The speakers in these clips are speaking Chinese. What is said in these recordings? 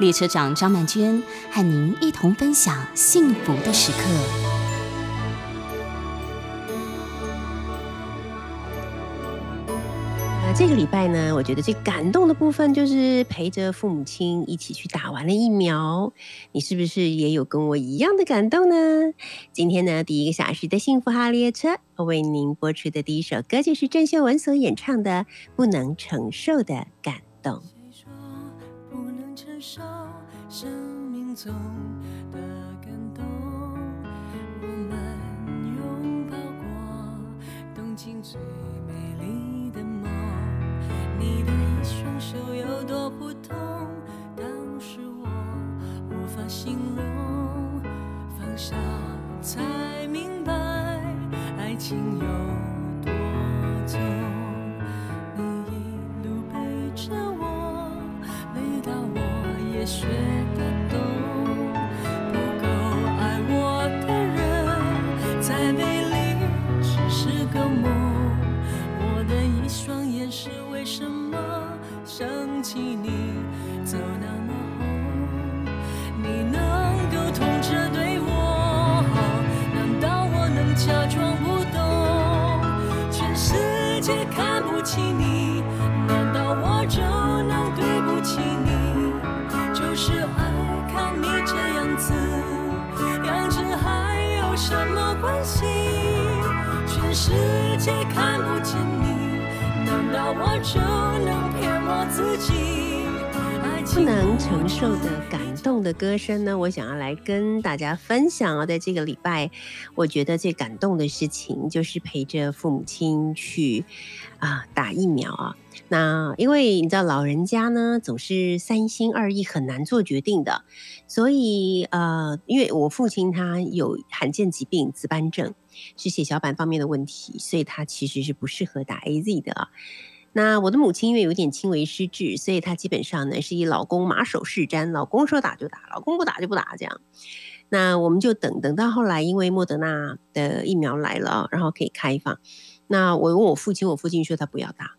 列车长张曼娟和您一同分享幸福的时刻。这个礼拜呢，我觉得最感动的部分就是陪着父母亲一起去打完了疫苗。你是不是也有跟我一样的感动呢？今天呢，第一个小时的幸福号列车，为您播出的第一首歌就是郑秀文所演唱的《不能承受的感动》。受生命中的感动，我们拥抱过动情最美丽的梦。你的双手有多普通，当时我无法形容，放下才明白爱情有学得懂，不够爱我的人，再美丽只是个梦。我的一双眼是。为什么想起你走那么红？你能够痛着对我好，难道我能假装不懂？全世界看不起你，世界看不见你。难道我就能骗我自己不能承受的感动的歌声呢？我想要来跟大家分享啊，在这个礼拜，我觉得最感动的事情就是陪着父母亲去啊打疫苗啊。那因为你知道老人家呢总是三心二意，很难做决定的，所以呃，因为我父亲他有罕见疾病紫斑症。是血小板方面的问题，所以他其实是不适合打 A Z 的。那我的母亲因为有点轻微失智，所以她基本上呢是以老公马首是瞻，老公说打就打，老公不打就不打这样。那我们就等等到后来，因为莫德纳的疫苗来了，然后可以开放。那我问我父亲，我父亲说他不要打。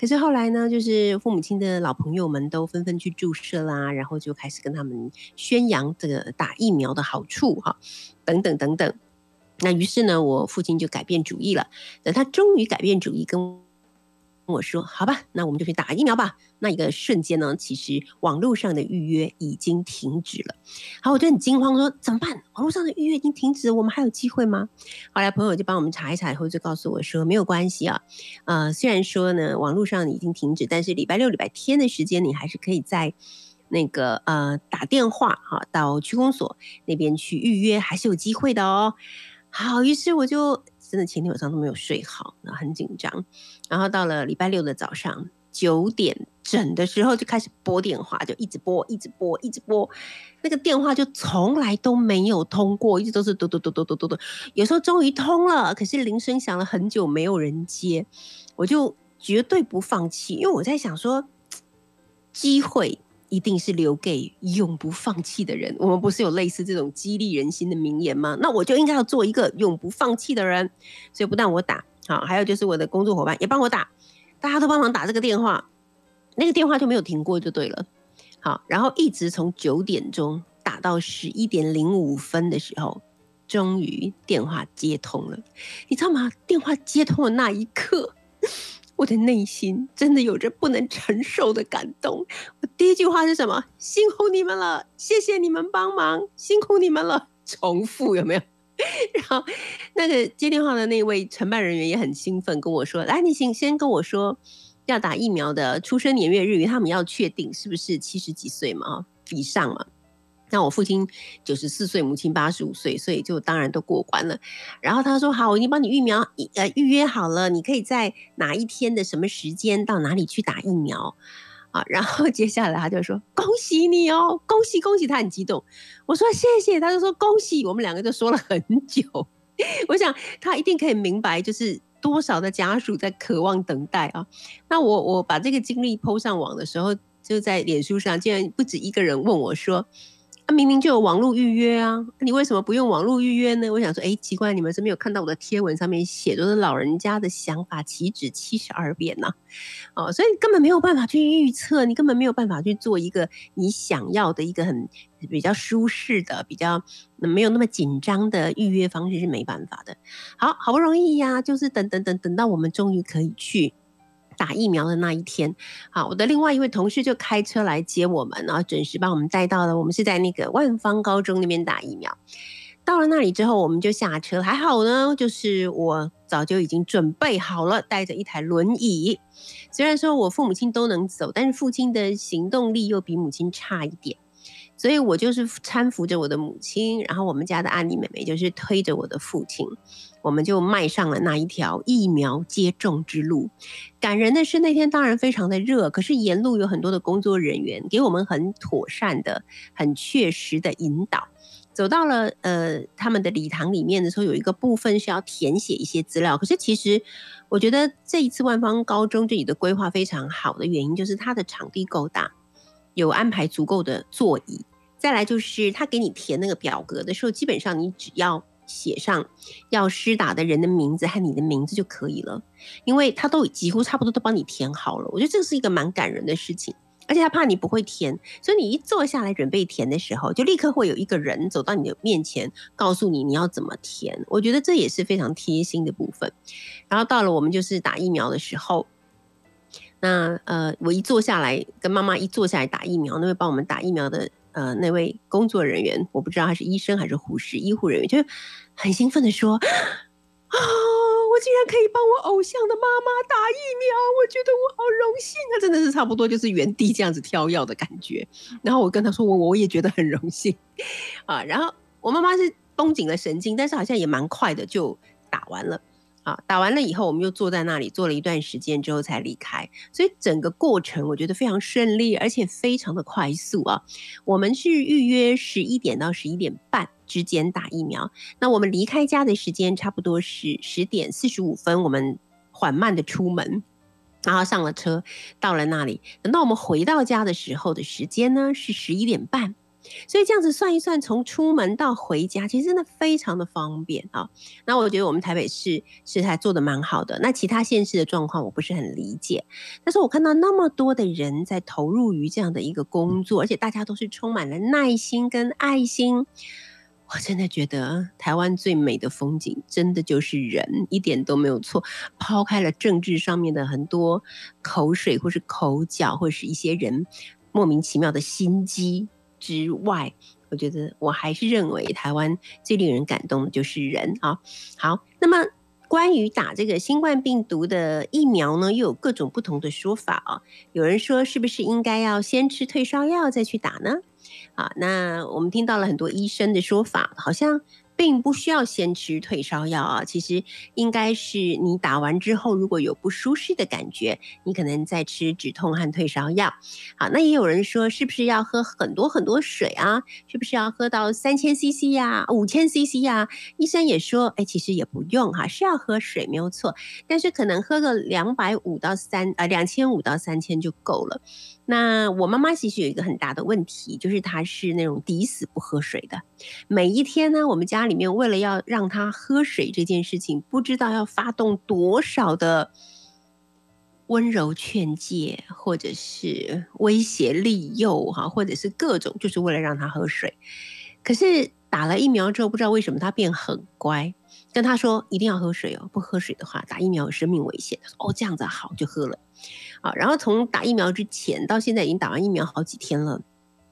可是后来呢，就是父母亲的老朋友们都纷纷去注射啦，然后就开始跟他们宣扬这个打疫苗的好处哈，等等等等。那于是呢，我父亲就改变主意了。等他终于改变主意，跟我说：“好吧，那我们就去打疫苗吧。”那一个瞬间呢，其实网络上的预约已经停止了。好，我就很惊慌，说：“怎么办？网络上的预约已经停止，我们还有机会吗？”后来朋友就帮我们查一查，以后就告诉我说：“没有关系啊，呃，虽然说呢网络上已经停止，但是礼拜六、礼拜天的时间，你还是可以在。”那个呃打电话哈到区公所那边去预约，还是有机会的哦。好，于是我就真的前天晚上都没有睡好，那很紧张。然后到了礼拜六的早上九点整的时候，就开始拨电话，就一直拨，一直拨，一直拨。那个电话就从来都没有通过，一直都是嘟嘟嘟嘟嘟嘟嘟。有时候终于通了，可是铃声响了很久，没有人接。我就绝对不放弃，因为我在想说，机会。一定是留给永不放弃的人。我们不是有类似这种激励人心的名言吗？那我就应该要做一个永不放弃的人。所以不但我打，好，还有就是我的工作伙伴也帮我打，大家都帮忙打这个电话，那个电话就没有停过，就对了。好，然后一直从九点钟打到十一点零五分的时候，终于电话接通了。你知道吗？电话接通的那一刻。我的内心真的有着不能承受的感动。我第一句话是什么？辛苦你们了，谢谢你们帮忙，辛苦你们了。重复有没有？然后那个接电话的那位承办人员也很兴奋，跟我说：“来，你先先跟我说要打疫苗的出生年月日，他们要确定是不是七十几岁嘛，以上嘛。”那我父亲九十四岁，母亲八十五岁，所以就当然都过关了。然后他说：“好，我已经帮你疫苗呃预约好了，你可以在哪一天的什么时间到哪里去打疫苗。”啊，然后接下来他就说恭喜你哦，恭喜恭喜，他很激动。我说谢谢，他就说恭喜，我们两个就说了很久。我想他一定可以明白，就是多少的家属在渴望等待啊。那我我把这个经历抛上网的时候，就在脸书上，竟然不止一个人问我说。明明就有网络预约啊，你为什么不用网络预约呢？我想说，哎，奇怪，你们是没有看到我的贴文上面写都是老人家的想法，岂止七十二变呢？哦，所以根本没有办法去预测，你根本没有办法去做一个你想要的一个很比较舒适的、比较没有那么紧张的预约方式是没办法的。好好不容易呀，就是等等等等到我们终于可以去。打疫苗的那一天，好，我的另外一位同事就开车来接我们，然后准时把我们带到了。我们是在那个万方高中那边打疫苗。到了那里之后，我们就下车。还好呢，就是我早就已经准备好了，带着一台轮椅。虽然说我父母亲都能走，但是父亲的行动力又比母亲差一点，所以我就是搀扶着我的母亲，然后我们家的安妮妹妹就是推着我的父亲。我们就迈上了那一条疫苗接种之路。感人的是，那天当然非常的热，可是沿路有很多的工作人员给我们很妥善的、很确实的引导。走到了呃他们的礼堂里面的时候，有一个部分是要填写一些资料。可是其实我觉得这一次万方高中这里的规划非常好的原因，就是它的场地够大，有安排足够的座椅。再来就是他给你填那个表格的时候，基本上你只要。写上要施打的人的名字和你的名字就可以了，因为他都几乎差不多都帮你填好了。我觉得这是一个蛮感人的事情，而且他怕你不会填，所以你一坐下来准备填的时候，就立刻会有一个人走到你的面前，告诉你你要怎么填。我觉得这也是非常贴心的部分。然后到了我们就是打疫苗的时候，那呃，我一坐下来跟妈妈一坐下来打疫苗，那位帮我们打疫苗的。呃，那位工作人员，我不知道他是医生还是护士，医护人员就很兴奋的说：“啊，我竟然可以帮我偶像的妈妈打疫苗，我觉得我好荣幸啊！真的是差不多就是原地这样子跳跃的感觉。”然后我跟他说：“我我也觉得很荣幸啊。”然后我妈妈是绷紧了神经，但是好像也蛮快的就打完了。啊，打完了以后，我们又坐在那里坐了一段时间之后才离开，所以整个过程我觉得非常顺利，而且非常的快速啊。我们是预约十一点到十一点半之间打疫苗，那我们离开家的时间差不多是十点四十五分，我们缓慢的出门，然后上了车，到了那里，等到我们回到家的时候的时间呢是十一点半。所以这样子算一算，从出门到回家，其实真的非常的方便啊。那我觉得我们台北市是还做的蛮好的。那其他县市的状况我不是很理解，但是我看到那么多的人在投入于这样的一个工作，而且大家都是充满了耐心跟爱心，我真的觉得台湾最美的风景，真的就是人，一点都没有错。抛开了政治上面的很多口水，或是口角，或是一些人莫名其妙的心机。之外，我觉得我还是认为台湾最令人感动的就是人啊。好，那么关于打这个新冠病毒的疫苗呢，又有各种不同的说法啊。有人说是不是应该要先吃退烧药再去打呢？啊，那我们听到了很多医生的说法，好像。并不需要先吃退烧药啊，其实应该是你打完之后，如果有不舒适的感觉，你可能再吃止痛和退烧药。好，那也有人说，是不是要喝很多很多水啊？是不是要喝到三千 CC 呀、五千 CC 呀？医生也说，哎，其实也不用哈，是要喝水没有错，但是可能喝个两百五到三呃两千五到三千就够了。那我妈妈其实有一个很大的问题，就是她是那种抵死不喝水的。每一天呢，我们家里面为了要让她喝水这件事情，不知道要发动多少的温柔劝诫，或者是威胁利诱哈，或者是各种，就是为了让她喝水。可是打了疫苗之后，不知道为什么他变很乖，跟他说一定要喝水哦，不喝水的话打疫苗有生命危险。他说哦这样子好，就喝了。好，然后从打疫苗之前到现在已经打完疫苗好几天了，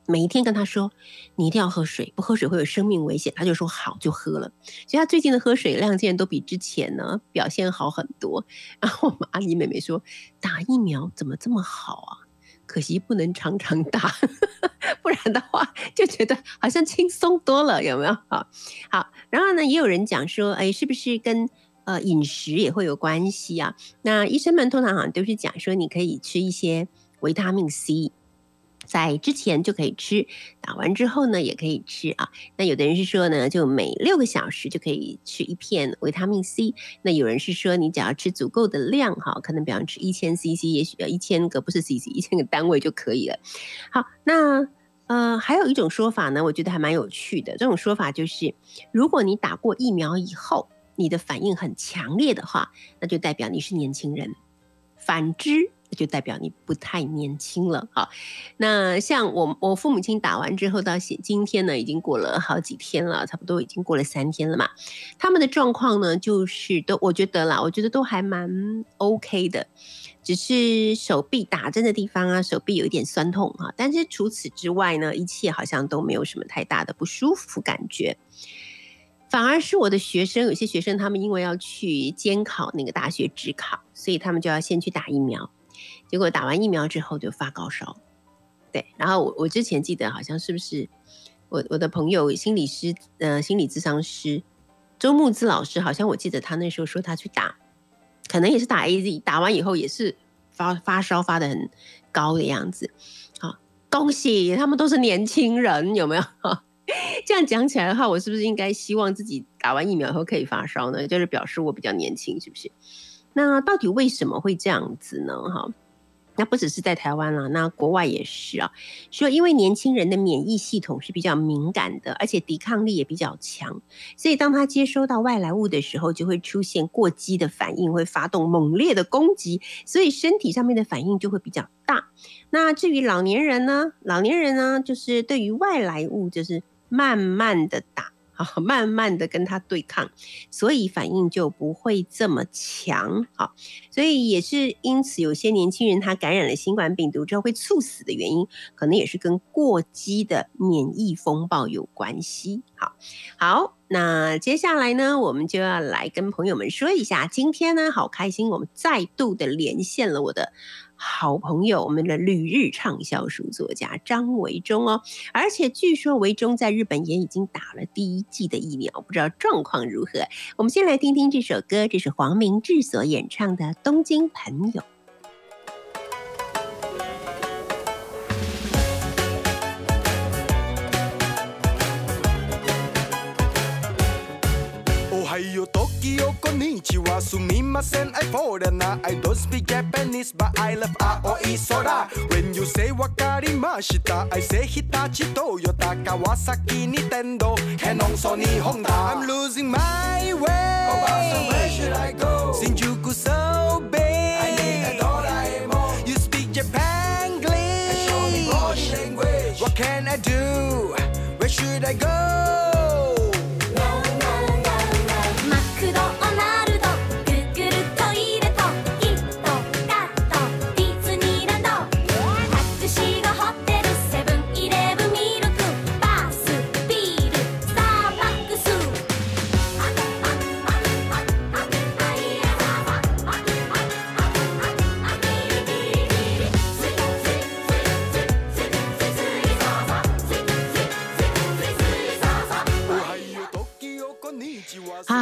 每一天跟他说，你一定要喝水，不喝水会有生命危险。他就说好，就喝了。所以他最近的喝水量竟然都比之前呢表现好很多。然后我们阿姨妹妹说，打疫苗怎么这么好啊？可惜不能常常打，不然的话就觉得好像轻松多了，有没有？好，好，然后呢，也有人讲说，哎，是不是跟？呃，饮食也会有关系啊。那医生们通常好像都是讲说，你可以吃一些维他命 C。在之前就可以吃，打完之后呢也可以吃啊。那有的人是说呢，就每六个小时就可以吃一片维他命 C。那有人是说，你只要吃足够的量哈，可能比方吃一千 CC，也许要一千个不是 CC，一千个单位就可以了。好，那呃还有一种说法呢，我觉得还蛮有趣的。这种说法就是，如果你打过疫苗以后，你的反应很强烈的话，那就代表你是年轻人。反之。就代表你不太年轻了好。那像我我父母亲打完之后到现今天呢，已经过了好几天了，差不多已经过了三天了嘛。他们的状况呢，就是都我觉得啦，我觉得都还蛮 OK 的，只是手臂打针的地方啊，手臂有一点酸痛哈。但是除此之外呢，一切好像都没有什么太大的不舒服感觉。反而是我的学生，有些学生他们因为要去监考那个大学职考，所以他们就要先去打疫苗。结果打完疫苗之后就发高烧，对，然后我我之前记得好像是不是我我的朋友心理师呃心理咨商师周木之老师，好像我记得他那时候说他去打，可能也是打 A Z，打完以后也是发发烧发的很高的样子，好恭喜他们都是年轻人，有没有？这样讲起来的话，我是不是应该希望自己打完疫苗以后可以发烧呢？就是表示我比较年轻，是不是？那到底为什么会这样子呢？哈？那不只是在台湾了，那国外也是啊。说因为年轻人的免疫系统是比较敏感的，而且抵抗力也比较强，所以当他接收到外来物的时候，就会出现过激的反应，会发动猛烈的攻击，所以身体上面的反应就会比较大。那至于老年人呢？老年人呢，就是对于外来物就是慢慢的打。好，慢慢的跟他对抗，所以反应就不会这么强。好，所以也是因此，有些年轻人他感染了新冠病毒之后会猝死的原因，可能也是跟过激的免疫风暴有关系。好，好，那接下来呢，我们就要来跟朋友们说一下，今天呢，好开心，我们再度的连线了我的。好朋友，我们的旅日畅销书作家张维忠哦，而且据说维忠在日本也已经打了第一剂的疫苗，不知道状况如何。我们先来听听这首歌，这是黄明志所演唱的《东京朋友》。こんにちはすみません I foreigner I don't speak Japanese but I love 青い空 When you say わかりました I say 日立トヨタ川崎ニテンドキャノンソニーホンダ I'm losing my way Oh so where should I go 新宿 so big I need a ドラえもん You speak Japanese Show me body language What can I do Where should I go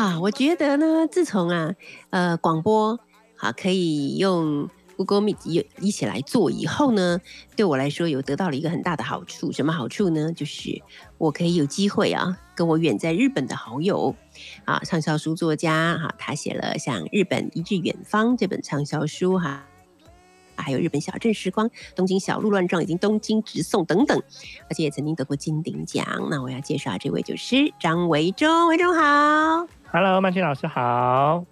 啊我觉得呢，自从啊，呃，广播好可以用 Google Meet 一一起来做以后呢，对我来说有得到了一个很大的好处。什么好处呢？就是我可以有机会啊，跟我远在日本的好友啊，畅销书作家哈，他写了像《日本一日远方》这本畅销书哈，还有《日本小镇时光》《东京小鹿乱撞》以及东京直送等等，而且也曾经得过金鼎奖。那我要介绍这位就是张维忠，维忠好。Hello，曼青老师好，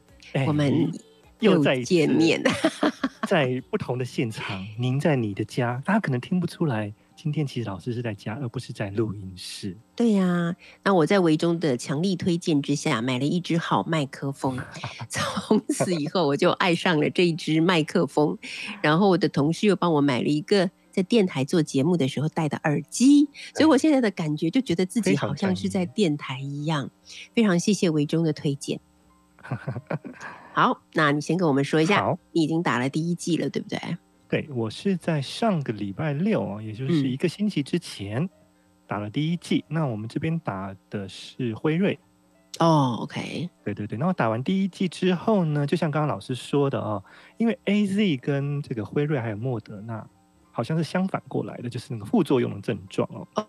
我们又再见面，在不同的现场。您在你的家，大家可能听不出来，今天其实老师是在家，而不是在录音室。对呀，那我在维中的强力推荐之下，买了一支好麦克风，从此以后我就爱上了这一支麦克风。然后我的同事又帮我买了一个。在电台做节目的时候戴的耳机，所以我现在的感觉就觉得自己好像是在电台一样。非常谢谢维中的推荐。好，那你先跟我们说一下，你已经打了第一季了，对不对？对，我是在上个礼拜六啊，也就是一个星期之前打了第一季。那我们这边打的是辉瑞。哦，OK。对对对，那我打完第一季之后呢，就像刚刚老师说的哦，因为 A Z 跟这个辉瑞还有莫德纳。好像是相反过来的，就是那个副作用的症状哦。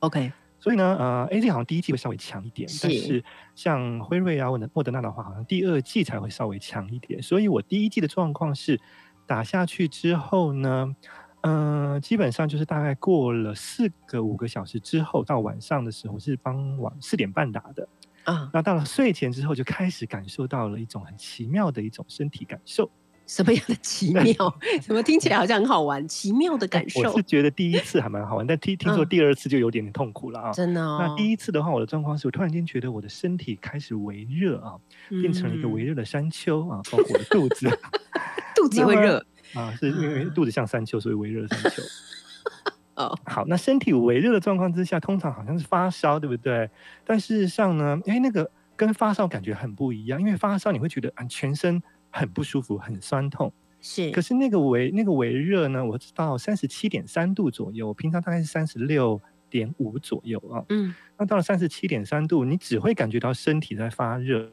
OK，所以呢，呃，A Z 好像第一季会稍微强一点，但是是像辉瑞啊或者莫德纳的话，好像第二季才会稍微强一点。所以我第一季的状况是打下去之后呢，嗯、基本上就是大概过了四个五个小时之后，到晚上的时候是傍晚四点半打的。啊，那到了睡前之后，就开始感受到了一种很奇妙的一种身体感受。什么样的奇妙？怎么听起来好像很好玩？奇妙的感受我是，觉得第一次还蛮好玩，但听听说嗯第二次就有点点痛苦了啊。真的哦。那第一次的话，我的状况是我突然间觉得我的身体开始微热啊，变成了一个微嗯热的山丘啊，包括我的肚子 肚子也会热啊，是因为肚子像山丘，所以微热的山丘。哦。好，那身体微热的状况之下，通常好像是发烧，对不对？但事实上呢，哎，那个跟发烧感觉很不一样，因为发烧你会觉得啊全身很不舒服，很酸痛。是，可是那个微那个微热呢，我知道三十七点三度左右，平常大概是三十六点五左右啊。嗯，那到了三十七点三度，你只会感觉到身体在发热，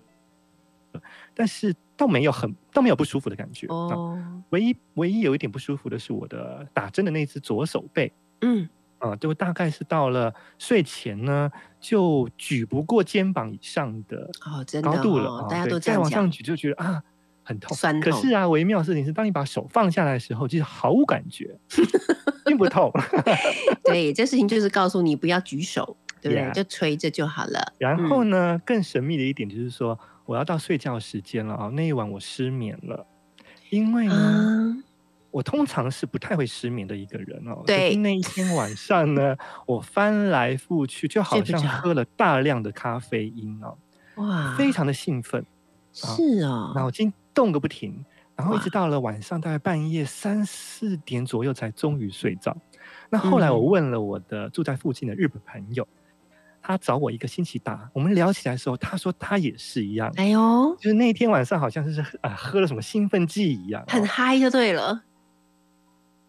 但是倒没有很倒没有不舒服的感觉。啊哦，唯一唯一有一点不舒服的是我的打针的那只左手背。嗯，啊、就大概是到了睡前呢，就举不过肩膀以上的哦，真的高度了大家都这样讲再往上，举就觉得啊很痛。酸痛可是啊，微妙的事情是，当你把手放下来的时候，就是毫无感觉，并不痛。对，这事情就是告诉你不要举手，对不对？Yeah 就垂着就好了。然后嗯呢，更神秘的一点就是说，我要到睡觉时间了啊，那一晚我失眠了，因为呢。啊，我通常是不太会失眠的一个人哦。对可是那一天晚上呢，我翻来覆去，就好像喝了大量的咖啡因哦，哇，非常的兴奋，是哦，脑筋动个不停，然后一直到了晚上大概半夜三四点左右才终于睡着。那后来我嗯问了我的住在附近的日本朋友，他找我一个星期打，我们聊起来的时候，他说他也是一样，哎呦，就是那天晚上好像是啊、喝了什么兴奋剂一样、哦，很嗨就对了。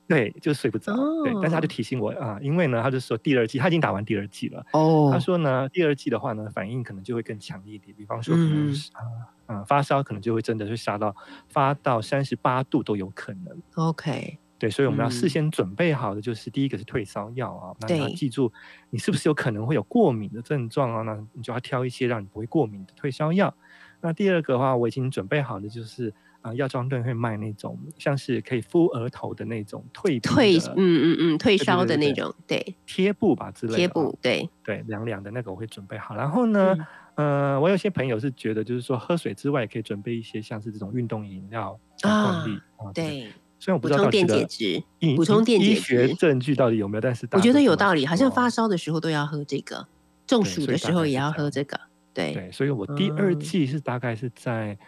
对，就睡不着。对，但是他就哦提醒我啊，因为呢，他就说第二季他已经打完第二季了。哦他说呢，第二季的话呢，反应可能就会更强烈一点，比方说可能嗯是啊啊发烧，可能就会真的会杀到发到三十八度都有可能。OK，对，所以我们要事嗯先准备好的就是第一个是退烧药啊，那你要对记住你是不是有可能会有过敏的症状啊，那你就要挑一些让你不会过敏的退烧药。那第二个的话，我已经准备好的就是啊，药妆店会卖那种像是可以敷额头的那种退退，嗯嗯嗯，退烧的对对那种，对，贴布吧之类的、贴布，，对，对，凉凉的那个我会准备好。然后呢，呃，我有些朋友是觉得，就是说喝水之外，也可以准备一些像是这种运动饮料啊。对，虽然我不知道到底这个解质，补充电解医学质证据到底有没有，但是我觉得有道理，好像发烧的时候都要喝这个，中暑的时候也要喝这个，对，对，所以我第二嗯。季是大概是在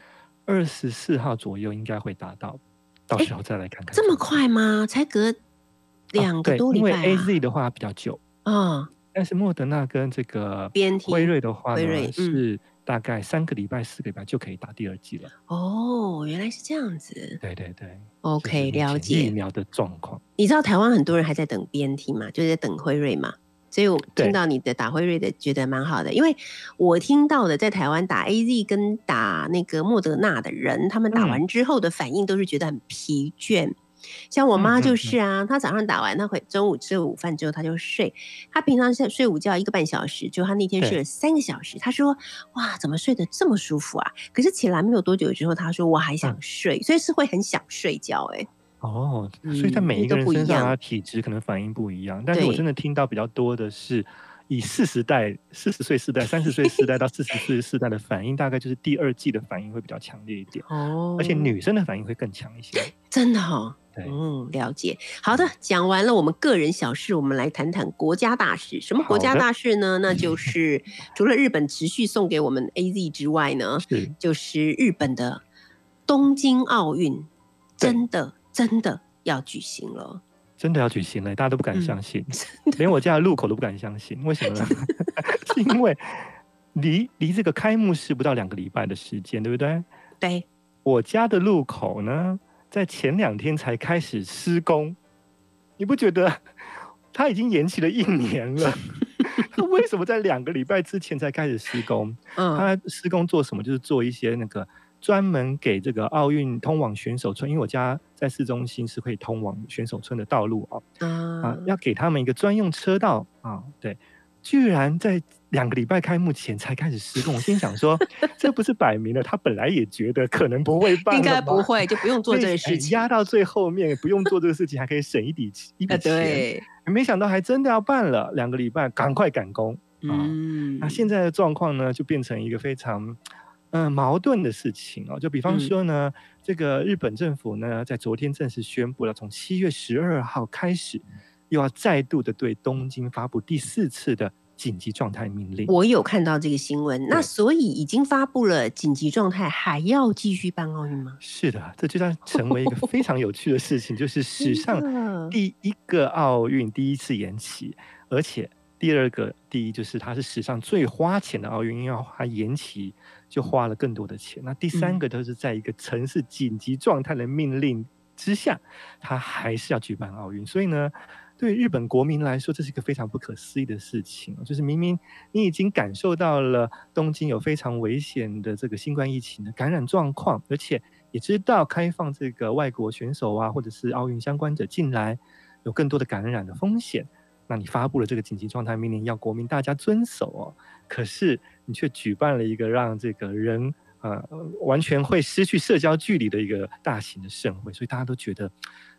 二十四号左右应该会达到，到时候再来看看。这么快吗？才隔两个啊对因为多礼拜 A 啊 Z 的话比较久，啊，但是莫德纳跟这个辉瑞的话呢，嗯是大概三个礼拜、四个礼拜就可以打第二剂了。哦，原来是这样子对对对 OK，了解疫苗的状况。你知道台湾很多人还在等 BNT 嘛，就是在等辉瑞嘛。所以我听到你的打辉瑞的，觉得蛮好的，因为我听到的在台湾打 AZ 跟打那个莫德纳的人，他们打嗯完之后的反应都是觉得很疲倦。像我妈就是啊，她早上打完，她回中午吃了午饭之后，她就睡。她平常是睡午觉一个半小时，就她那天睡了三个小时。她说：“哇，怎么睡得这么舒服啊？”可是起来没有多久之后，她说：“我还想嗯睡。所以是会很想睡觉、欸。哎，哦，所以在嗯每一个人身上啊，体质可能反应不一样。但是我真的听到比较多的是，以四十代、四十岁世代、三十岁世代到四十岁世代的反应，大概就是第二季的反应会比较强烈一点，哦而且女生的反应会更强一些。真的哈、对，嗯，了解。好的，讲完了我们个人小事，我们来谈谈国家大事。什么国家大事呢？那就是除了日本持续送给我们 AZ 之外呢，是就是日本的东京奥运，真的真的要举行了。真的要举行了，大家都不敢嗯相信，连我家的路口都不敢相信。为什么呢？是 因为离离这个开幕式不到两个礼拜的时间，对不对？对，我家的路口呢，在前两天才开始施工，你不觉得 它已经延期了一年了？那为什么在两个礼拜之前才开始施工？嗯，它施工做什么？就是做一些那个专门给这个奥运通往选手村，因为我家在市中心是可以通往选手村的道路啊，啊啊，要给他们一个专用车道啊，对，居然在两个礼拜开幕前才开始施工，我心想说，这不是摆明了他本来也觉得可能不会办，应该不。会，就不用做这个事情。压到最后面，不用做这个事情，还可以省一笔一笔啊，钱。对，没想到还真的要办了，两个礼拜，赶快赶工。啊嗯，那现在的状况呢，就变成一个非常嗯、呃矛盾的事情哦。就比方嗯说呢，这个日本政府呢，在昨天正式宣布了，从七月十二号开始，又要再度的对东京发布第四次的紧急状态命令。我有看到这个新闻，那所以已经发布了紧急状态，还要继续办奥运吗？是的，这就将成为一个非常有趣的事情，就是史 上第一个奥运第一次延期，而且第二个第一就是它是史上最花钱的奥运，因为它延期就花了更多的钱。那第三嗯个都是在一个城市紧急状态的命令之下，它还是要举办奥运。所以呢，对日本国民来说，这是一个非常不可思议的事情哦，就是明明你已经感受到了东京有非常危险的这个新冠疫情的感染状况，而且也知道开放这个外国选手啊，或者是奥运相关者进来，有更多的感染的风险。那你发布了这个紧急状态命令，要国民大家遵守哦。可是你却举办了一个让这个人呃完全会失去社交距离的一个大型的盛会，所以大家都觉得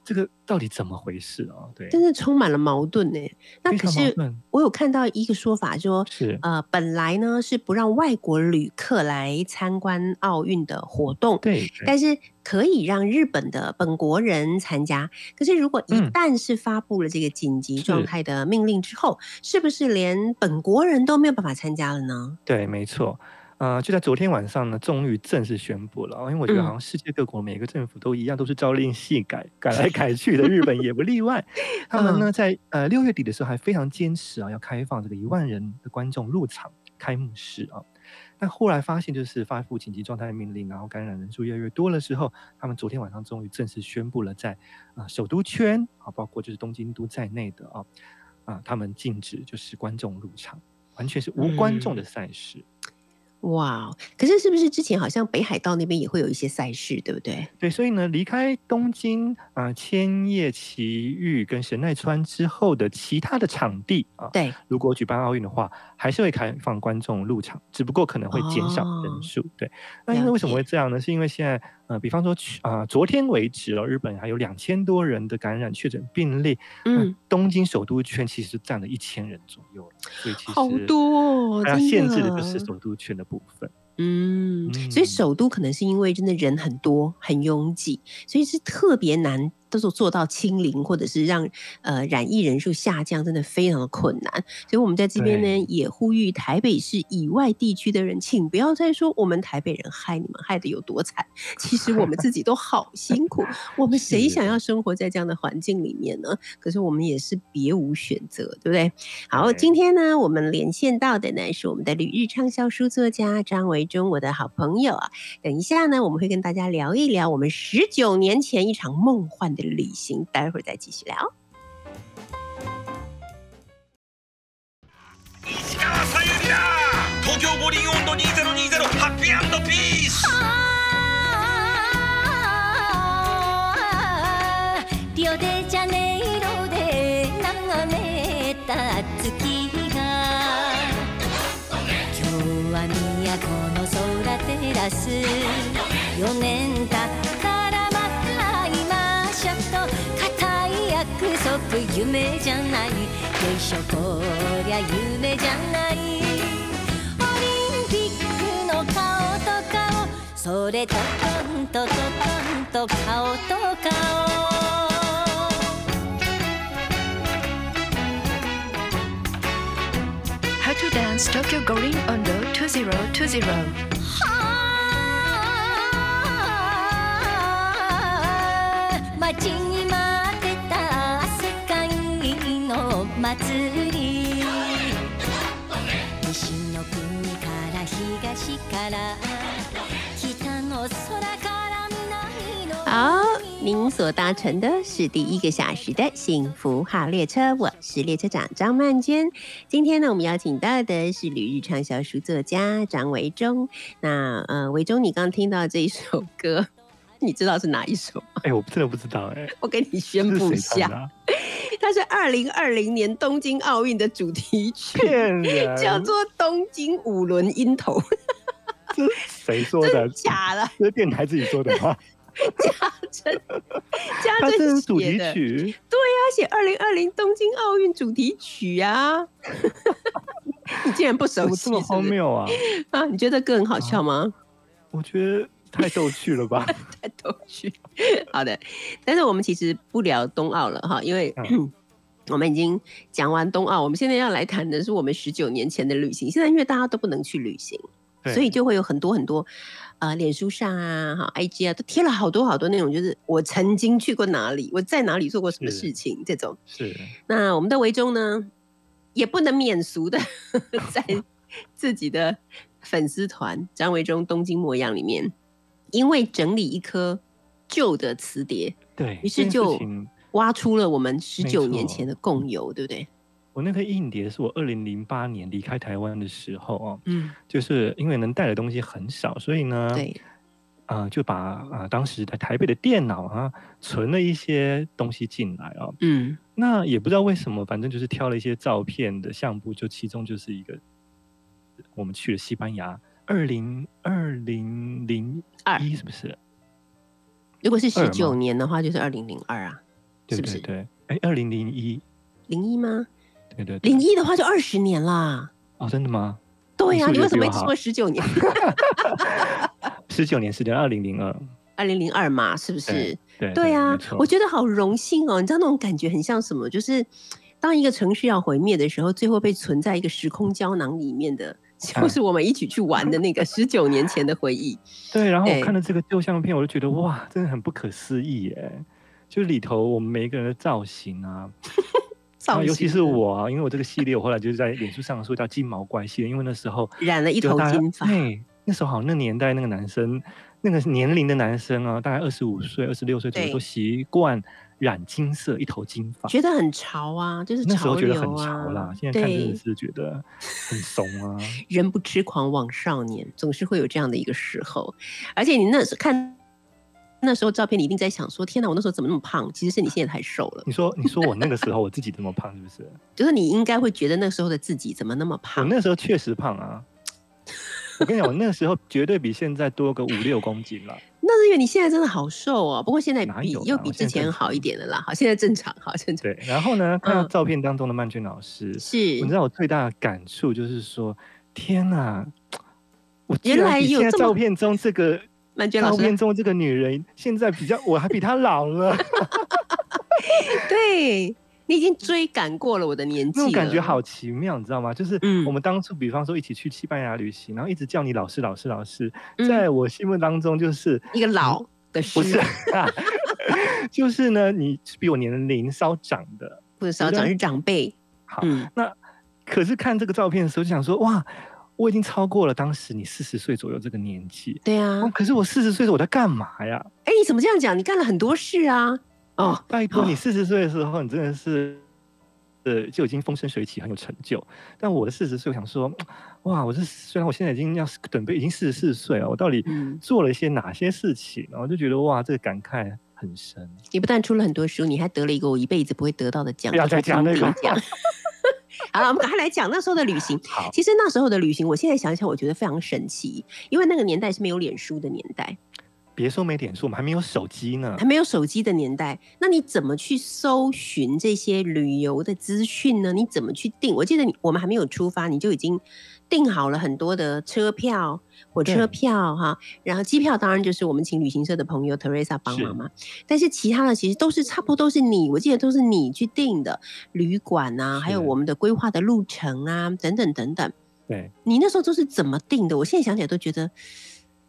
这个到底怎么回事啊？对，真是充满了矛盾呢。那可是我有看到一个说法说，是呃，本来呢是不让外国旅客来参观奥运的活动，对，对但是可以让日本的本国人参加。可是如果一嗯旦是发布了这个紧急状态的命令之后，是不是连本国人都没有办法参加了呢？对，没错。呃，就在昨天晚上呢，终于正式宣布了哦。因为我觉得嗯好像世界各国每个政府都一样，都是朝令夕改，改来 改去的，日本也不例外。他们嗯呢，在呃六月底的时候还非常坚持啊，要开放这个一万人的观众入场开幕式啊。但后来发现，就是发布紧急状态命令，然后感染人数越来越多的时候，他们昨天晚上终于正式宣布了在，啊首都圈啊，包括就是东京都在内的啊啊，他们禁止就是观众入场，完全是无观众的嗯赛事。哇，哦可是是不是之前好像北海道那边也会有一些赛事，对不对？对，所以呢，离开东京啊、千叶埼玉跟神奈川之后的其他的场地啊，对，如果举办奥运的话，还是会开放观众入场，只不过可能会减少哦人数。对，那因为为什么会这样呢？是因为现在呃，比方说去啊、昨天为止了，日本还有两千多人的感染确诊病例，那嗯，东京首都圈其实占了一千人左右了，所以其实好多哦，它限制的就是首都圈的部分。嗯，所以嗯。首都可能是因为真的人很多、很拥挤，所以是特别难，都是做到清零，或者是让呃染疫人数下降，真的非常的困难。所以我们在这边呢，也呼吁台北市以外地区的人，请不要再说我们台北人害你们害的有多惨，其实我们自己都好辛苦，我们谁想要生活在这样的环境里面呢？可是我们也是别无选择，对不对？好，今天呢，我们连线到的呢是我们的旅日畅销书作家张维忠，我的好朋友啊。等一下呢，我们会跟大家聊一聊我们十九年前一场梦幻的旅行，待会儿再继续聊。石川さゆりだ東京五輪温度2020ハッピーピースリオデジャネイロで眺めた月が今日は都の空照らす4年夢じゃないよいしょこりゃ夢じゃないオリンピックの顔と顔それとトンとトトンと顔と顔 How to dance Tokyo Gorin Ondo 2020. 好海您所搭乘的是第一个小时的幸福号列车，我是列车长张曼娟。今天呢，我们邀请到的是旅日畅销书作家张维忠。那呃，维忠，你刚刚听到这一首歌，你知道是哪一首吗？哎、我真的不知道哎、我给你宣布一下？它是二零二零年东京奥运的主题曲，叫做《东京五轮音头》，这 是谁说的？假的，这是电台自己说的吗？真家它这珍是主题。曲，他写二零二零东京奥运主题曲啊！你竟然不熟悉，这么荒谬啊？啊？你觉得歌很好笑吗？我觉得太逗趣了吧？太逗趣。好的，但是我们其实不聊冬奥了哈，因为、嗯 我们已经讲完冬奥，我们现在要来谈的是我们十九年前的旅行。现在因为大家都不能去旅行，对所以就会有很多很多呃，脸书上啊、哈 IG 啊，都贴了好多好多那种，就是我曾经去过哪里，我在哪里做过什么事情这种。是那我们的维中呢，也不能免俗的 在自己的粉丝团张维忠东京模样里面，因为整理一颗旧的磁碟，对，于是就挖出了我们十没九年前的共有，对不对？我那个硬碟是我二零零八年离开台湾的时候哦，嗯，就是因为能带的东西很少，所以呢，对，啊、就把啊、当时在台北的电脑啊存了一些东西进来哦。嗯，那也不知道为什么，反正就是挑了一些照片的相簿，就其中就是一个我们去了西班牙，二零二零零二一是不是？如果是十九年的话，就是二零零二啊，对是不是？对对，哎，二零零一，零一吗？对对对零一的话就二十年啦。哦，真的吗？对呀、你为什么比我好一直说十九年？十九年时间，二零零二，二零零二嘛，是不是？对对对啊我觉得好荣幸哦！你知道那种感觉很像什么？就是当一个城市要毁灭的时候，最后被存在一个时空胶囊里面的，嗯就是我们一起去玩的那个十九年前的回忆。对，然后我看了这个旧相片，我就觉得哇，真的很不可思议耶！就里头我们每一个人的造型啊，尤其是我啊，因为我这个系列，我后来就是在脸书上说叫金毛怪系列，因为那时候染了一头金发对，那时候好像那年代那个男生，那个年龄的男生啊，大概二十五岁、二十六岁左右，都习惯染金色，一头金发。觉得很潮啊，就是那时候觉得很。潮啦，现在看真的，是觉得很怂啊。人不痴狂枉少年，总是会有这样的一个时候。而且你那时看那时候照片，你一定在想说：天哪，我那时候怎么那么胖？其实是你现在太瘦了。你说，你说我那个时候我自己这么胖，是不是？就是你应该会觉得那时候的自己怎么那么胖我？那时候确实胖啊。我跟你讲，我那个时候绝对比现在多个五六公斤了。那是因为你现在真的好瘦哦，不过现在比啊又比之前好一点了啦。好，现在正常，好正常。对，然后呢，看到嗯照片当中的曼娟老师，是你知道我最大的感触就是说，天哪！我原来有照片中这个曼娟老师照片，中这个女人，现在比较我还比她老了，对你已经追赶过了我的年纪，那种感觉好奇妙，你知道吗？就是嗯。我们当初，比方说一起去西班牙旅行，然后一直叫你老师、老师、老师，嗯。在我心目当中就是一个老的不是。师，就是呢，你是比我年龄稍长的。不是稍长是长辈。好，嗯，那可是看这个照片的时候，就想说，哇，我已经超过了当时你四十岁左右这个年纪。对啊哦，。可是我四十岁的时候我在干嘛呀？哎，你怎么这样讲？你干了很多事啊。哦，拜托，哦你四十岁的时候，你真的是，呃，就已经风生水起，很有成就。但我的四十岁，我想说，哇，我是虽然我现在已经要准备已经四十四岁了，我到底嗯做了一些哪些事情？然后就觉得哇，这个感慨很深。你不但出了很多书，你还得了一个我一辈子不会得到的奖，不要再讲那个奖。好了，我们赶快来讲那时候的旅行。好，其实那时候的旅行，我现在想想，我觉得非常神奇，因为那个年代是没有脸书的年代，别说没点数，我们还没有手机呢还。没有手机的年代，那你怎么去搜寻这些旅游的资讯呢？你怎么去定？我记得你我们还没有出发，你就已经订好了很多的车票、火车票哈，然后机票当然就是我们请旅行社的朋友 Teresa 帮忙嘛。但是其他的其实都是差不多都是你，我记得都是你去订的旅馆啊，还有我们的规划的路程啊，等等等等。对你那时候都是怎么订的？我现在想起来都觉得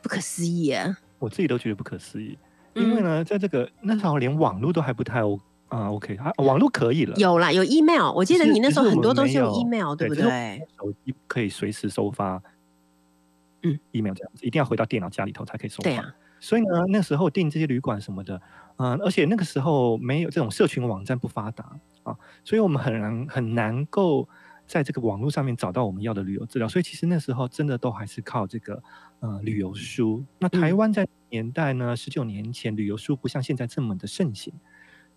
不可思议啊！我自己都觉得不可思议，因为嗯呢，在这个那时候连网络都还不太啊 OK 啊，网络可以了，有啦，有 email，我记得你那时候很多都是用 email，对不对？手机可以随时收发，嗯，email 这样子，一定要回到电脑家里头才可以收发。对啊，所以呢，那时候订这些旅馆什么的，嗯、而且那个时候没有这种社群网站不发达啊，所以我们很难很难够在这个网络上面找到我们要的旅游资料。所以其实那时候真的都还是靠这个呃旅游书。那台嗯湾在年代呢，十九年前旅游书不像现在这么的盛行。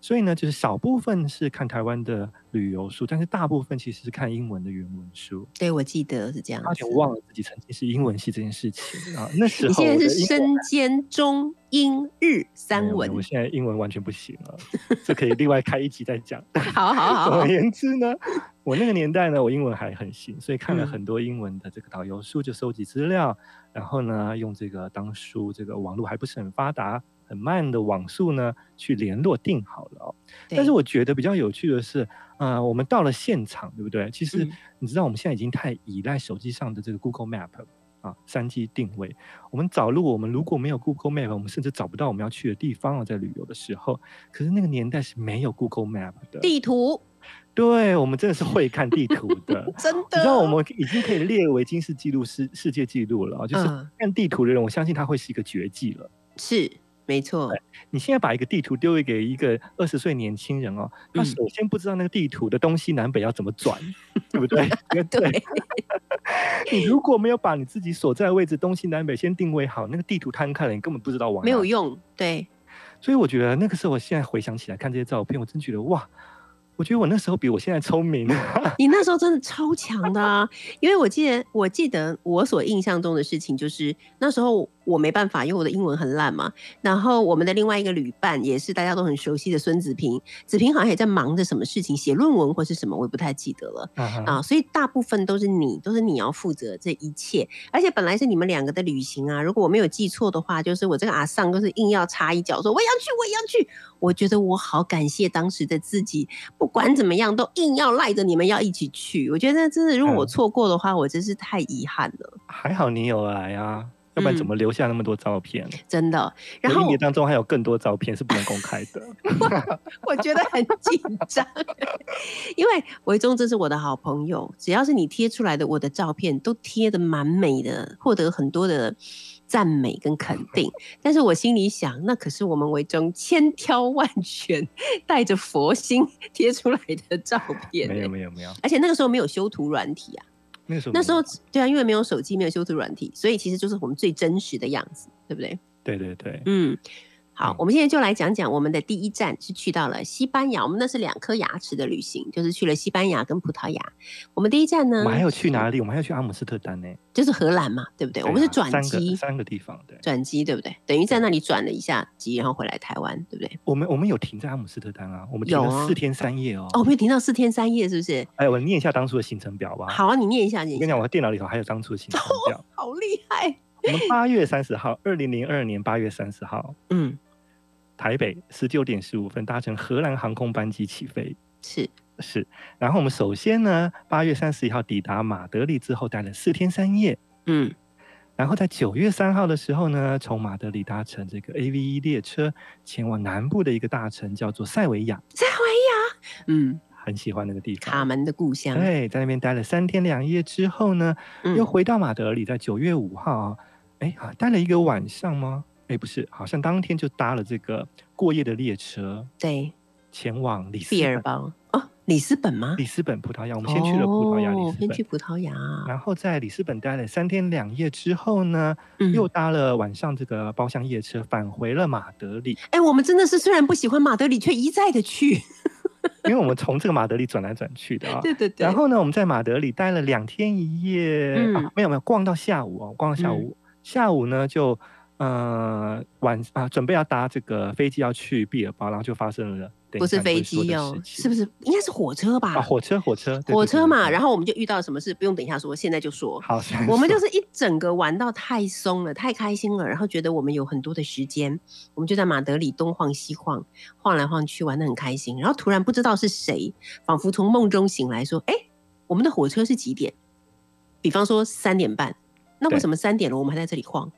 所以呢，就是少部分是看台湾的旅游书，但是大部分其实是看英文的原文书。对，我记得是这样子。差点忘了自己曾经是英文系这件事情啊！那时候你现在是身兼中英日三文我，现在英文完全不行了，这可以另外开一集再讲。好好好总而，言之呢，我那个年代呢，我英文还很行，所以看了嗯很多英文的这个导游书，就收集资料，然后呢，用这个当书，这个网络还不是很发达、很慢的网速呢，去联络定好了哦。但是我觉得比较有趣的是，呃，我们到了现场，对不对？其实嗯你知道，我们现在已经太依赖手机上的这个 Google Map 啊，三 G 定位。我们找路，我们如果没有 Google Map，我们甚至找不到我们要去的地方啊，在旅游的时候。可是那个年代是没有 Google Map 的，地图对我们真的是会看地图的。真的，你知道我们已经可以列为金世纪录世世界纪录了啊，就是嗯看地图的人，我相信他会是一个绝技了。是没错，你现在把一个地图丢给一个二十岁年轻人哦，他嗯首先不知道那个地图的东西南北要怎么转，对不对？对，你如果没有把你自己所在的位置东西南北先定位好，那个地图摊开了，你根本不知道往哪。没有用，对，所以我觉得那个时候，我现在回想起来看这些照片，我真觉得哇，我觉得我那时候比我现在聪明。你那时候真的超强的啊！因为我记得，我记得我所印象中的事情就是那时候我没办法，因为我的英文很烂嘛。然后我们的另外一个旅伴也是大家都很熟悉的孙子平，子平好像也在忙着什么事情，写论文或是什么，我也不太记得了。啊所以大部分都是你，都是你要负责这一切，而且本来是你们两个的旅行啊。如果我没有记错的话，就是我这个阿尚就是硬要插一脚，说我也要去，我也要去。我觉得我好感谢当时的自己，不管怎么样都硬要赖着你们要一起去。我觉得真的，如果我嗯错过的话，我真是太遗憾了，还好你有来啊，要不然怎嗯么留下那么多照片？真的。然后我一年当中还有更多照片是不能公开的。我觉得很紧张，因为维忠这是我的好朋友，只要是你贴出来的我的照片，都贴的蛮美的，获得很多的赞美跟肯定。但是我心里想，那可是我们维中千挑万选，带着佛心贴出来的照片、没有欸没有没有，而且那个时候没有修图软体啊，那个时候那时候对啊，因为没有手机，没有修图软体，所以其实就是我们最真实的样子，对不对？对对对，嗯，好嗯，我们现在就来讲讲我们的第一站是去到了西班牙，我们那是两颗牙齿的旅行，就是去了西班牙跟葡萄牙。我们第一站呢，我们还有去哪里？我们还要去阿姆斯特丹呢。就是荷兰嘛，对不对？我们是转机个，三个地方，对。转机对不对？等于在那里转了一下机，然后回来台湾，对不对？我们我们有停在阿姆斯特丹啊，我们停了四天三夜哦。哦，我们有停到四天三夜，是不是？哎，我念一下当初的行程表吧。，好啊，你念一下，念一下。我跟你讲，我电脑里头还有当初的行程表。好厉害，我们八月三十号，二零零二年八月三十号，嗯，台北十九点十五分搭乘荷兰航空班机起飞。是是，然后我们首先呢，八月三十一号抵达马德里之后，待了四天三夜。嗯然后在九月三号的时候呢，从马德里搭乘这个 A V 一列车前往南部的一个大城，叫做塞维亚，塞维亚，嗯，很喜欢那个地方。卡门的故乡，对，在那边待了三天两夜之后呢，嗯又回到马德里，在九月五号啊，哎啊，待了一个晚上吗？哎，不是，好像当天就搭了这个过夜的列车，对，前往里斯毕尔本。包哦，里斯本吗？里斯本，葡萄牙，我们先去了葡萄牙，里斯本去。葡萄牙，然后在里斯本待了三天两夜之后呢，嗯又搭了晚上这个包厢夜车返回了马德里，哎、我们真的是虽然不喜欢马德里，却一再的去。因为我们从这个马德里转来转去的啊。对对对。然后呢，我们在马德里待了两天一夜，嗯啊，没有没有，逛到下午哦，逛到下午，下午呢就呃晚啊准备要搭这个飞机要去毕尔包，然后就发生了不是飞机哦，是不是？应该是火车吧？啊？火车火车对火车嘛。然后后我们就遇到什么事，不用等一下说，现在就说。好，我们就是一整个玩到太松了，太开心了，然后觉得我们有很多的时间，我们就在马德里东晃西晃，晃来晃去，玩的很开心。然后突然不知道是谁，仿佛从梦中醒来，说：“哎，我们的火车是几点？”比方说三点半，那为什么三点了我们还在这里晃？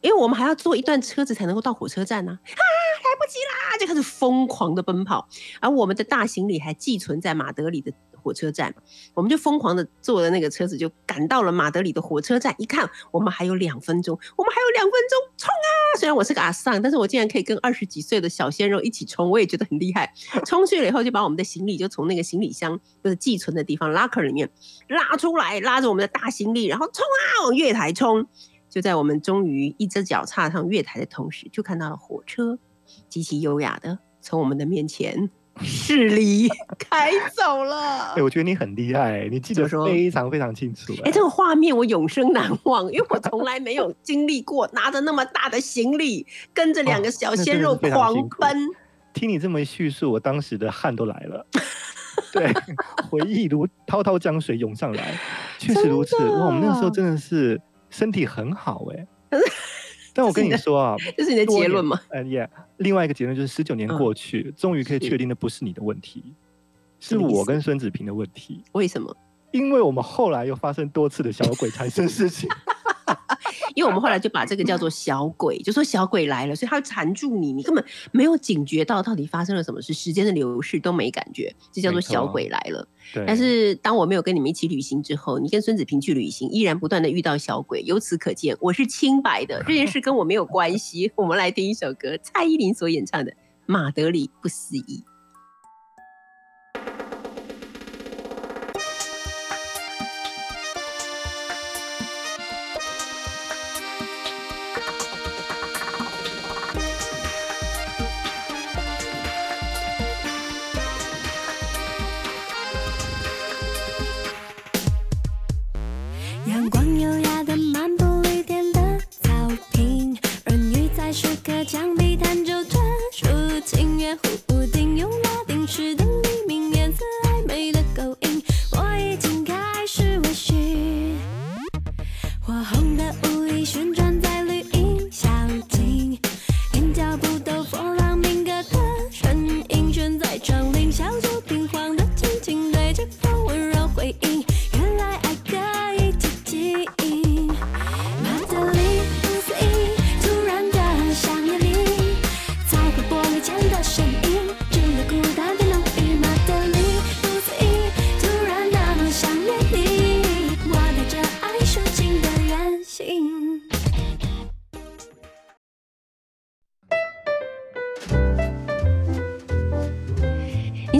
因为我们还要坐一段车子才能够到火车站呢、啊！来不及啦，就开始疯狂的奔跑，而我们的大行李还寄存在马德里的火车站，我们就疯狂的坐了那个车子，就赶到了马德里的火车站。一看，我们还有两分钟，我们还有两分钟，冲啊！虽然我是个阿桑，但是我竟然可以跟二十几岁的小鲜肉一起冲，我也觉得很厉害。冲去了以后，就把我们的行李就从那个行李箱就是寄存的地方 locker 里面拉出来，拉着我们的大行李，然后冲啊，往月台冲。就在我们终于一只脚踏上月台的同时，就看到了火车极其优雅的从我们的面前驶离开走了。哎、我觉得你很厉害，你记得非常非常清楚、哎、这个画面我永生难忘，因为我从来没有经历过拿着那么大的行李，跟着两个小鲜肉狂奔。听你这么一叙述，我当时的汗都来了。对，回忆如滔滔江水涌上来，确实如此。哇，我们那时候真的是身体很好哎、但我跟你说啊，这是你的结论吗？呃，也、另外一个结论就是，十九年嗯过去，终于可以确定的不是你的问题，是我跟孙子平的问题。为什么？因为我们后来又发生多次的小鬼产生事情，因为我们后来就把这个叫做小鬼，就说小鬼来了，所以他会缠住你，你根本没有警觉到到底发生了什么事，时间的流逝都没感觉，这叫做小鬼来了。但是当我没有跟你们一起旅行之后，你跟孙子平去旅行，依然不断的遇到小鬼，由此可见我是清白的，这件事跟我没有关系。我们来听一首歌，蔡依林所演唱的《马德里不思议》。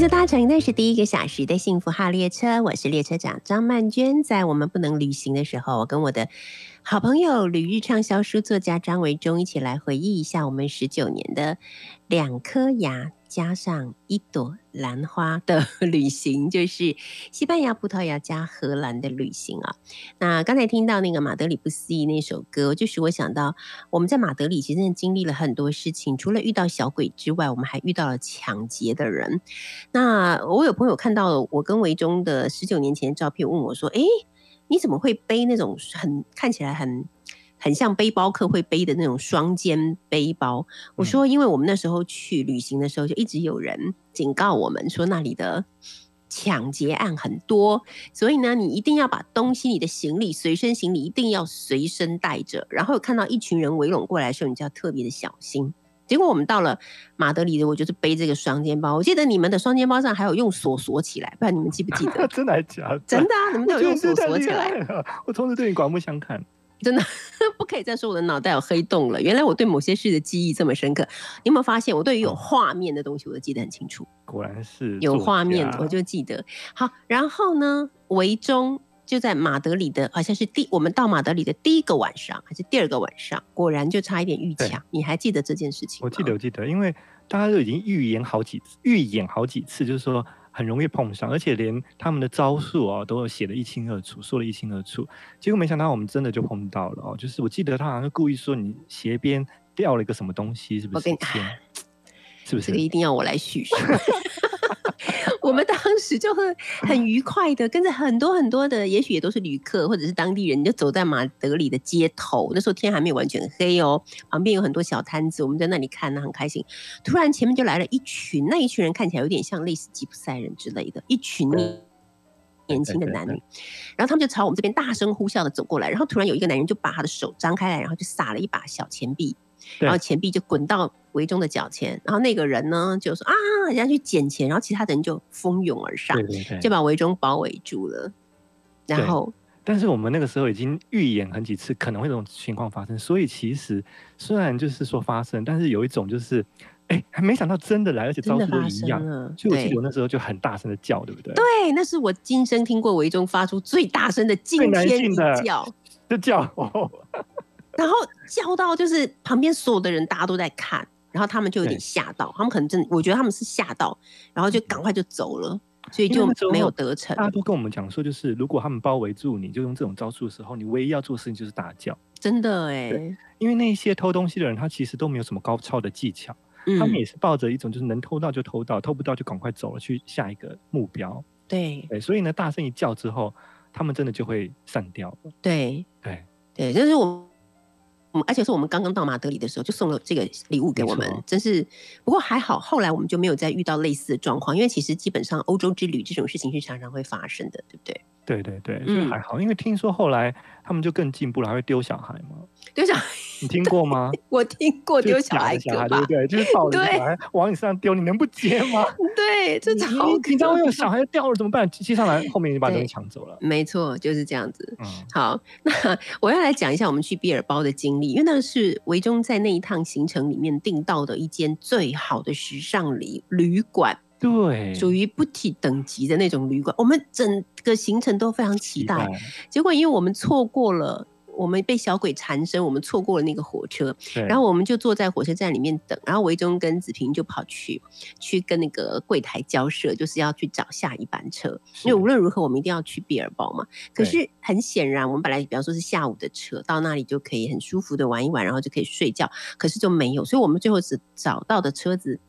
你所搭乘的是第一个小时的幸福号列车，我是列车长张曼娟。在我们不能旅行的时候，我跟我的好朋友旅日畅销书作家张维忠一起来回忆一下我们十九年的两颗牙加上一朵兰花的 旅行，就是西班牙、葡萄牙加荷兰的旅行啊。那刚才听到那个马德里不思议那首歌，就使我想到我们在马德里其实真的经历了很多事情，除了遇到小鬼之外，我们还遇到了抢劫的人。那我有朋友看到我跟维中的十九年前的照片，问我说：“诶，你怎么会背那种很看起来很很像背包客会背的那种双肩背包？”我说：“因为我们那时候去旅行的时候，就一直有人警告我们说那里的。”抢劫案很多，所以呢，你一定要把东西、你的行李、随身行李一定要随身带着。然后看到一群人围拢过来的时候，你就要特别的小心。结果我们到了马德里的，我就是背这个双肩包。我记得你们的双肩包上还有用锁锁起来，不知道你们记不记得？真的还假的？真的啊，你们都有用锁锁起来，来。我从此对你刮目相看。真的 不可以再说我的脑袋有黑洞了。原来我对某些事的记忆这么深刻。你有没有发现，我对于有画面的东西，我都记得很清楚。果然是有画面我就记得。好，然后呢，维中就在马德里的，好像是第我们到马德里的第一个晚上还是第二个晚上，果然就差一点遇对抢。你还记得这件事情吗？我记得，我记得，因为大家都已经预言好几次，预演好几次，就是说很容易碰上，而且连他们的招数哦都有写得一清二楚，说的一清二楚。结果没想到我们真的就碰到了哦，就是我记得他好像故意说你斜边掉了一个什么东西，是不是？我跟你线是不是这个？一定要我来叙述。我们当时就会很愉快的跟着很多很多的，也许也都是旅客或者是当地人，就走在马德里的街头。那时候天还没有完全黑哦，旁边有很多小摊子，我们在那里看呢，很开心。突然前面就来了一群，那一群人看起来有点像类似吉普赛人之类的，一群年年轻的男女，然后他们就朝我们这边大声呼啸的走过来，然后突然有一个男人就把他的手张开来，然后就撒了一把小钱币。对然后钱币就滚到维中的脚前，然后那个人呢就说啊，人家去捡钱，然后其他的人就蜂拥而上对，对对，就把维中包围住了。然后但是我们那个时候已经预演很几次可能会这种情况发生，所以其实虽然就是说发生，但是有一种就是，哎，还没想到真的来，而且招数都真的发一样。生了，所以我记得我那时候就很大声的叫，对不对？对，那是我今生听过维中发出最大声的惊天的叫。就叫哦，然后叫到就是旁边所有的人大家都在看，然后他们就有点吓到，他们可能真的，我觉得他们是吓到，然后就赶快就走了，所以就没有得逞大。家都跟我们讲说，就是如果他们包围住你，就用这种招数的时候，你唯一要做的事情就是大叫。真的哎，因为那些偷东西的人，他其实都没有什么高超的技巧，嗯他们也是抱着一种就是能偷到就偷到，偷不到就赶快走了，去下一个目标。对对，所以呢，大声一叫之后，他们真的就会散掉了。对对，对，就是我们。我们而且是我们刚刚到马德里的时候就送了这个礼物给我们，真是不过还好，后来我们就没有再遇到类似的状况，因为其实基本上欧洲之旅这种事情是常常会发生的，对不对？对对对，所以嗯还好，因为听说后来他们就更进步了，还会丢小孩嘛。丢小孩，你听过吗？我听过丢小孩小孩，对不，对？就是抱着对小孩往你身上丢，你能不接吗？对，这你超你你知道可那个小孩掉了怎么办？接上来后面就把东西抢走了。没错，就是这样子。嗯，好，那我要来讲一下我们去毕尔包的经历，因为那是维中在那一趟行程里面订到的一间最好的时尚旅旅馆，对，属于不体等级的那种旅馆。我们整个行程都非常期待，结果因为我们错过了。我们被小鬼缠身，我们错过了那个火车，然后我们就坐在火车站里面等，然后维中跟子平就跑去去跟那个柜台交涉，就是要去找下一班车，因为无论如何我们一定要去毕尔包嘛。可是很显然，我们本来比方说是下午的车，到那里就可以很舒服的玩一玩，然后就可以睡觉，可是就没有，所以我们最后只找到的车子。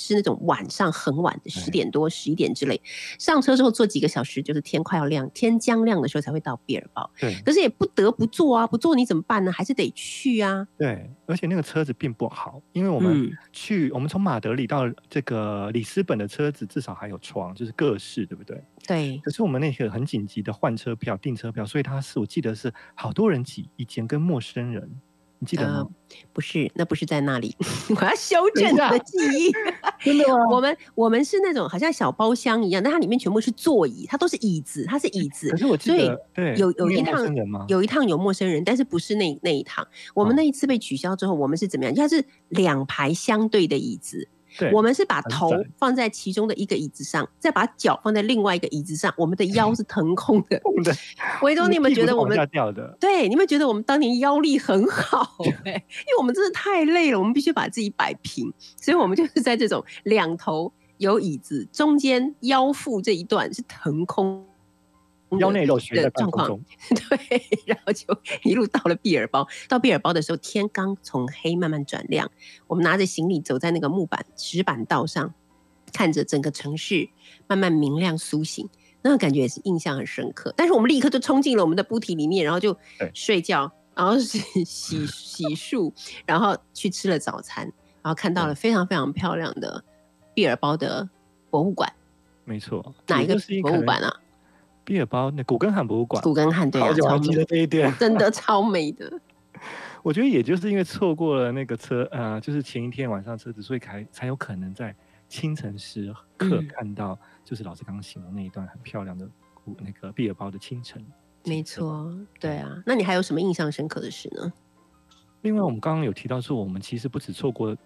是那种晚上很晚的十点多、十一点之类，上车之后坐几个小时，就是天快要亮、天将亮的时候才会到比尔包。对可是也不得不坐啊，不坐你怎么办呢？还是得去啊。对，而且那个车子并不好，因为我们嗯去，我们从马德里到这个里斯本的车子至少还有床，就是各式，对不对？对，可是我们那个很紧急的换车票、订车票，所以他是我记得是好多人挤以前，跟陌生人，你记得吗？不是，那不是在那里，我要修正你的记忆。真的吗？我们我们是那种好像小包厢一样，但它里面全部是座椅，它都是椅子，它是椅子可。是我记得，对，有有一趟？有一趟有陌生人，但是不是那那一趟。我们哦那一次被取消之后，我们是怎么样？它是两排相对的椅子，对，我们是把很头放在其中的一个椅子上，再把脚放在另外一个椅子上，我们的腰是腾空的。我们的维东，你有没有觉得我们？对，你有没有觉得我们当年腰力很好、欸？因为我们真的太累了，我们必须把自己摆平，所以我们就是在这种两头有椅子，中间腰腹这一段是腾空的。腰内肉悬在的状况半空中，对，然后就一路到了毕尔包。到毕尔包的时候，天刚从黑慢慢转亮，我们拿着行李走在那个木板石板道上，看着整个城市慢慢明亮苏醒，那个感觉也是印象很深刻。但是我们立刻就冲进了我们的布体里面，然后就睡觉，然后洗洗洗漱，然后去吃了早餐，然后看到了非常非常漂亮的毕尔包的博物馆。没错。哪一个？博物馆啊？毕尔包那古根汉博物馆，古根汉对啊，好久还记超美得这一 点。真的超美的。我觉得也就是因为错过了那个车，呃，就是前一天晚上车子，所以才才有可能在清晨时刻嗯看到，就是老师刚刚形容那一段很漂亮的古那个毕尔包的清晨。没错，对啊。那你还有什么印象深刻的事呢？另外，我们刚刚有提到说，我们其实不止错过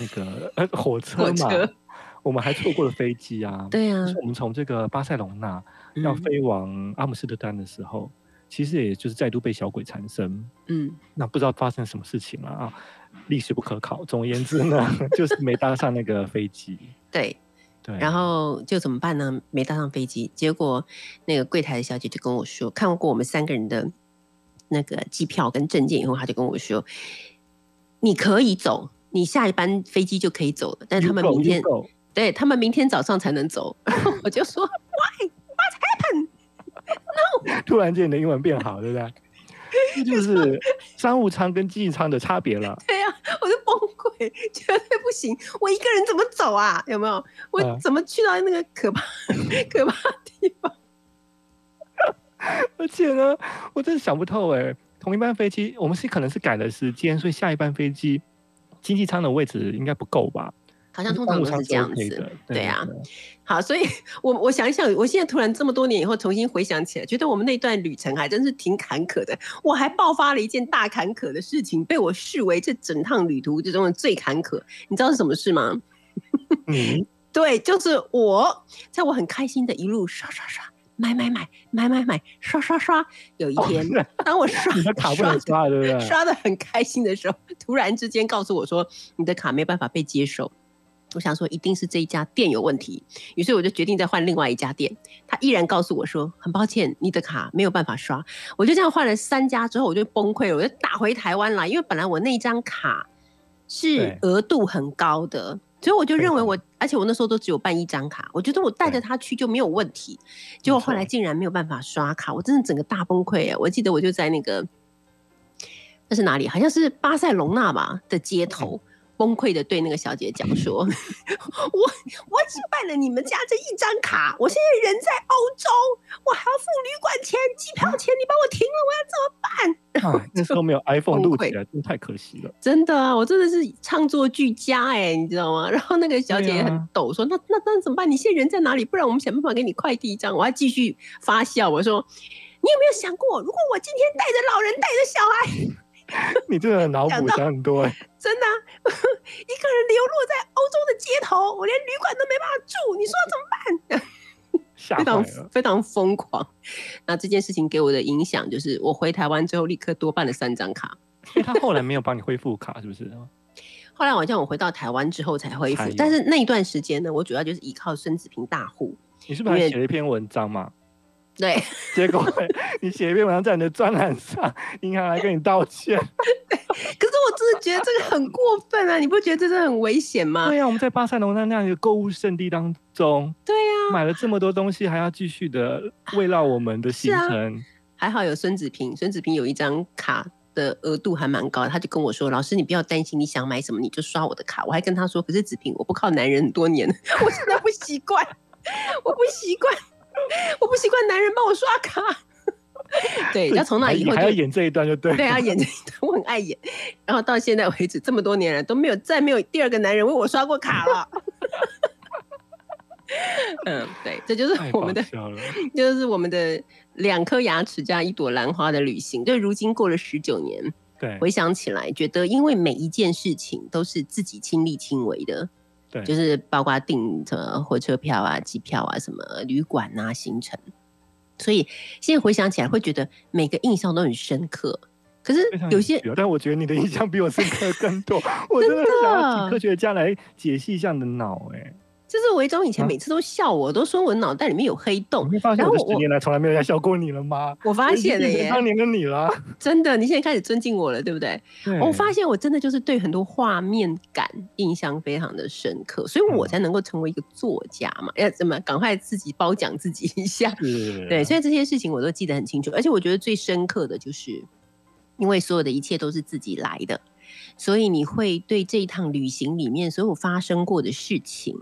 那个呃 火车嘛，我们还错过了飞机啊。对啊就是我们从这个巴塞隆纳要嗯飞往阿姆斯特丹的时候，其实也就是再度被小鬼缠身。嗯，那不知道发生什么事情了啊，历史不可考。总而言之呢，就是没搭上那个飞机。对。对，然后就怎么办呢？没搭上飞机，结果那个柜台的小姐就跟我说，看过我们三个人的那个机票跟证件以后，她就跟我说，你可以走，你下一班飞机就可以走了，但是他们明天对他们明天早上才能走。我就说 Why? What happened? No！突然间你的英文变好，对不对？这就是商务舱跟经济舱的差别了。对呀、我就崩溃，绝对不行！我一个人怎么走啊？有没有？我嗯怎么去到那个可怕、可怕的地方？而且呢，我真的想不透哎，同一班飞机，我们是可能是改了时间，所以下一班飞机经济舱的位置应该不够吧？好像通常都是这样子的。对啊，好，所以我我想一想，我现在突然这么多年以后重新回想起来，觉得我们那段旅程还真是挺坎坷的。我还爆发了一件大坎坷的事情，被我视为这整趟旅途之中的最坎坷。你知道是什么事吗？嗯对，就是我在我很开心的一路刷刷刷。买买买买买买刷刷刷！有一天，当我刷刷刷，对不对？刷的很开心的时候，突然之间告诉我说你的卡没办法被接受。我想说一定是这一家店有问题，于是我就决定再换另外一家店。他依然告诉我说很抱歉，你的卡没有办法刷。我就这样换了三家之后，我就崩溃了，我就打回台湾来，因为本来我那张卡是额度很高的。所以我就认为我，而且我那时候都只有办一张卡，我觉得我带着他去就没有问题。结果后来竟然没有办法刷卡，我真的整个大崩溃哎！我记得我就在那个那是哪里？好像是巴塞隆纳吧的街头。崩溃的对那个小姐讲说：“ 我我只办了你们家这一张卡，我现在人在欧洲，我还要付旅馆钱、机票钱，你帮我停了，我要怎么办？” 啊，那时候没有 iPhone 录起来，真的太可惜了。真的啊，我真的是唱作俱佳哎，你知道吗？然后那个小姐也很抖，说：“那那那怎么办？你现在人在哪里？不然我们想办法给你快递一张。”我还继续发笑，我说：“你有没有想过，如果我今天带着老人带着小孩，你真的脑补想很多哎。真的啊、一个人流落在欧洲的街头，我连旅馆都没办法住，你说怎么办？” 吓非常。非常疯狂。那这件事情给我的影响就是，我回台湾之后立刻多办了三张卡。他后来没有帮你恢复卡，是不是？后来好像我回到台湾之后才恢复，但是那一段时间呢，我主要就是依靠孙子平大户。你是不是还写了一篇文章嘛？对，结果你写一篇文章在你的专栏上，银行来跟你道歉。可是我真的觉得这个很过分啊！你不觉得这是很危险吗？对呀、啊，我们在巴塞罗那那样一个购物圣地当中，对呀、买了这么多东西，还要继续的围绕我们的行程。还好有孙子平，孙子平有一张卡的额度还蛮高的，他就跟我说：“老师，你不要担心，你想买什么你就刷我的卡。”我还跟他说：“可是子平，我不靠男人很多年了，我现在不习惯，我不习惯，我不习惯男人帮我刷卡。” 对，要从那以后就还要演这一段就对。对啊，演这一段 我很爱演，然后到现在为止这么多年了都没有再没有第二个男人为我刷过卡了。嗯，对，这就是我们的就是我们的两颗牙齿加一朵兰花的旅行。就如今过了十九年，对回想起来，觉得因为每一件事情都是自己亲力亲为的，对，就是包括订什么火车票啊、机票啊、什么旅馆啊、行程，所以现在回想起来，会觉得每个印象都很深刻。可是有些但我觉得你的印象比我深刻更多。我真的想要请科学家来解析一下你的脑，哎，就是维中以前啊每次都笑我，都说我脑袋里面有黑洞。你发现我我十年来从来没有人笑过你了吗？我发现了耶，我已经变成当年的你了。真的，你现在开始尊敬我了，对不对？对我发现我真的就是对很多画面感印象非常的深刻，所以我嗯才能够成为一个作家嘛。要怎么赶快自己褒奖自己一下？对，所以这些事情我都记得很清楚，而且我觉得最深刻的就是，因为所有的一切都是自己来的，所以你会对这一趟旅行里面所有发生过的事情，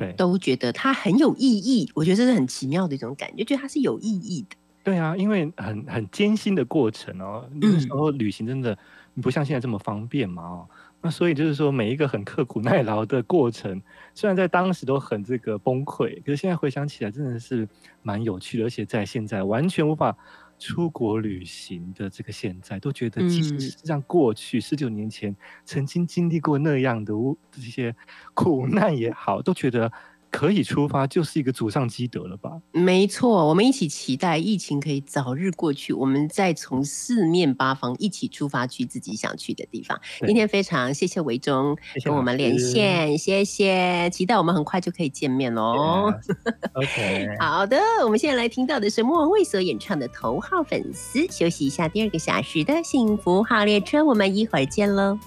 对都觉得它很有意义。我觉得这是很奇妙的一种感觉，觉得它是有意义的。对啊，因为很很艰辛的过程哦，那时候旅行真的不像现在这么方便嘛哦，那所以就是说每一个很刻苦耐劳的过程，虽然在当时都很这个崩溃，可是现在回想起来真的是蛮有趣的，而且在现在完全无法出国旅行的这个现在，都觉得即使嗯。是这样过去十九年前曾经经历过那样的这些苦难也好，都觉得可以出发，就是一个祖上积德了吧？没错，我们一起期待疫情可以早日过去，我们再从四面八方一起出发去自己想去的地方。今天非常谢谢维忠谢谢跟我们连线，谢谢，期待我们很快就可以见面喽。OK，好的，我们现在来听到的是莫文蔚所演唱的《头号粉丝》。休息一下，第二个小时的幸福号列车，我们一会儿见喽。